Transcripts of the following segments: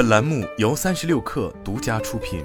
本栏目由三十六氪独家出品。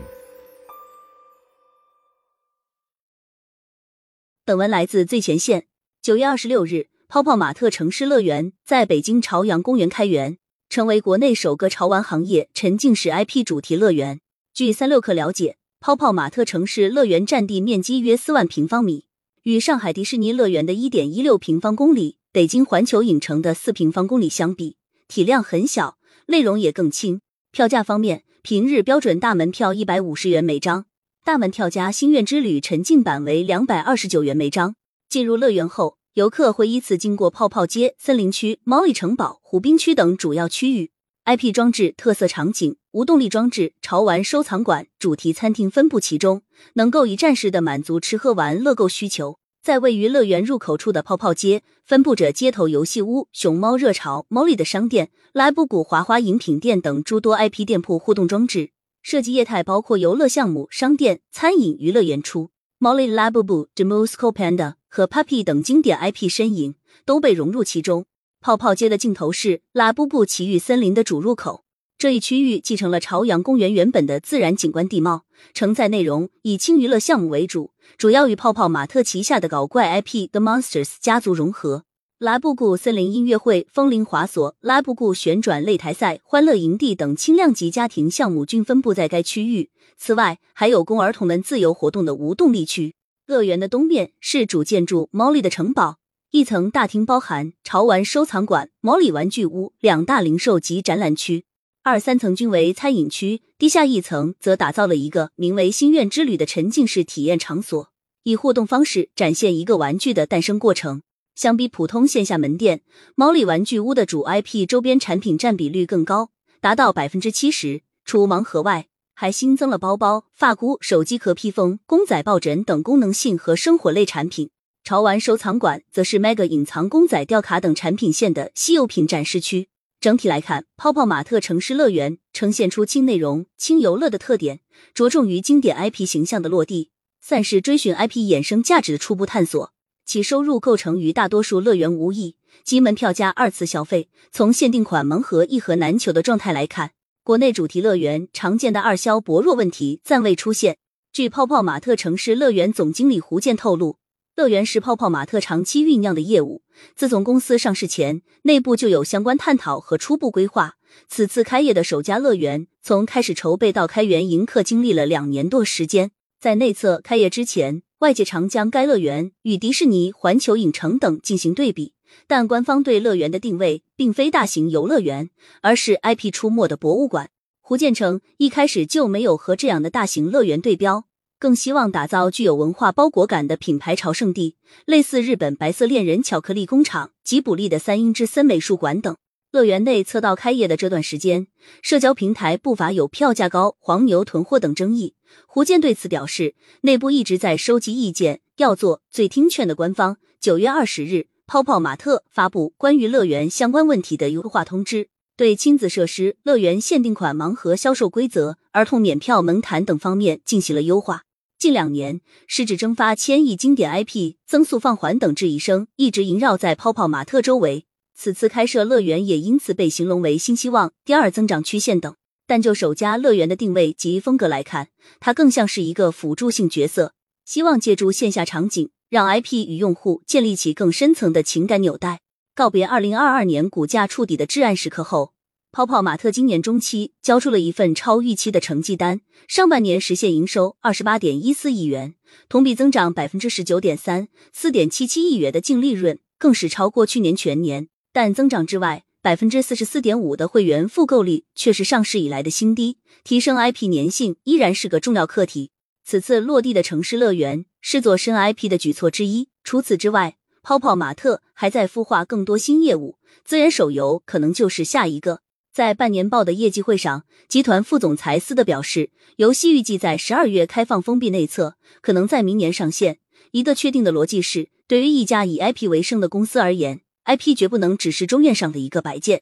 本文来自最前线。九月二十六日，泡泡玛特城市乐园在北京朝阳公园开园，成为国内首个潮玩行业沉浸式 IP 主题乐园。据三六氪了解，泡泡玛特城市乐园占地面积约四万平方米，与上海迪士尼乐园的一点一六平方公里、北京环球影城的四平方公里相比，体量很小，内容也更轻。票价方面，平日标准大门票一百五十元每张，大门票加心愿之旅沉浸版为两百二十九元每张。进入乐园后，游客会依次经过泡泡街、森林区、毛里城堡、湖滨区等主要区域，IP 装置、特色场景、无动力装置、潮玩收藏馆、主题餐厅分布其中，能够一站式的满足吃喝玩乐购需求。在位于乐园入口处的泡泡街，分布着街头游戏屋、熊猫热潮、猫里的商店、莱布谷华华饮品店等诸多 IP 店铺互动装置。设计业态包括游乐项目、商店、餐饮、娱乐演出。Molly Labubu、The Moscow Panda 和 Puppy 等经典 IP 身影都被融入其中。泡泡街的尽头是拉布布奇遇森林的主入口。这一区域继承了朝阳公园原本的自然景观地貌，承载内容以轻娱乐项目为主，主要与泡泡玛特旗下的搞怪 IP The Monsters 家族融合。拉布谷森林音乐会、风铃滑索、拉布谷旋转擂台赛、欢乐营地等轻量级家庭项目均分布在该区域。此外，还有供儿童们自由活动的无动力区。乐园的东面是主建筑 Molly 的城堡，一层大厅包含潮玩收藏馆、Molly 玩具屋两大零售及展览区。二三层均为餐饮区，地下一层则打造了一个名为“心愿之旅”的沉浸式体验场所，以互动方式展现一个玩具的诞生过程。相比普通线下门店，毛里玩具屋的主 IP 周边产品占比率更高，达到百分之七十。除盲盒外，还新增了包包、发箍、手机壳披风、公仔抱枕等功能性和生活类产品。潮玩收藏馆则是 Mega 隐藏公仔、吊卡等产品线的稀有品展示区。整体来看，泡泡玛特城市乐园呈现出轻内容、轻游乐的特点，着重于经典 IP 形象的落地，算是追寻 IP 衍生价值的初步探索。其收入构成与大多数乐园无异，即门票加二次消费。从限定款盲盒一盒难求的状态来看，国内主题乐园常见的二销薄弱问题暂未出现。据泡泡玛特城市乐园总经理胡健透露。乐园是泡泡玛特长期酝酿的业务，自从公司上市前，内部就有相关探讨和初步规划。此次开业的首家乐园，从开始筹备到开园迎客，经历了两年多时间。在内测开业之前，外界常将该乐园与迪士尼、环球影城等进行对比，但官方对乐园的定位并非大型游乐园，而是 IP 出没的博物馆。胡建成一开始就没有和这样的大型乐园对标。更希望打造具有文化包裹感的品牌朝圣地，类似日本白色恋人巧克力工厂、吉卜力的三鹰之森美术馆等。乐园内测到开业的这段时间，社交平台不乏有票价高、黄牛囤货等争议。胡健对此表示，内部一直在收集意见，要做最听劝的官方。九月二十日，泡泡玛特发布关于乐园相关问题的优化通知，对亲子设施、乐园限定款盲盒销售规则、儿童免票门槛等方面进行了优化。近两年，市值蒸发千亿经典 IP 增速放缓等质疑声一直萦绕在泡泡玛特周围。此次开设乐园也因此被形容为新希望、第二增长曲线等。但就首家乐园的定位及风格来看，它更像是一个辅助性角色，希望借助线下场景，让 IP 与用户建立起更深层的情感纽带。告别二零二二年股价触底的至暗时刻后。泡泡玛特今年中期交出了一份超预期的成绩单，上半年实现营收二十八点一四亿元，同比增长百分之十九点三，四点七七亿元的净利润更是超过去年全年。但增长之外，百分之四十四点五的会员复购率却是上市以来的新低，提升 IP 粘性依然是个重要课题。此次落地的城市乐园是做深 IP 的举措之一。除此之外，泡泡玛特还在孵化更多新业务，自然手游可能就是下一个。在半年报的业绩会上，集团副总裁斯德表示，游戏预计在十二月开放封闭内测，可能在明年上线。一个确定的逻辑是，对于一家以 IP 为生的公司而言，IP 绝不能只是桌面上的一个摆件。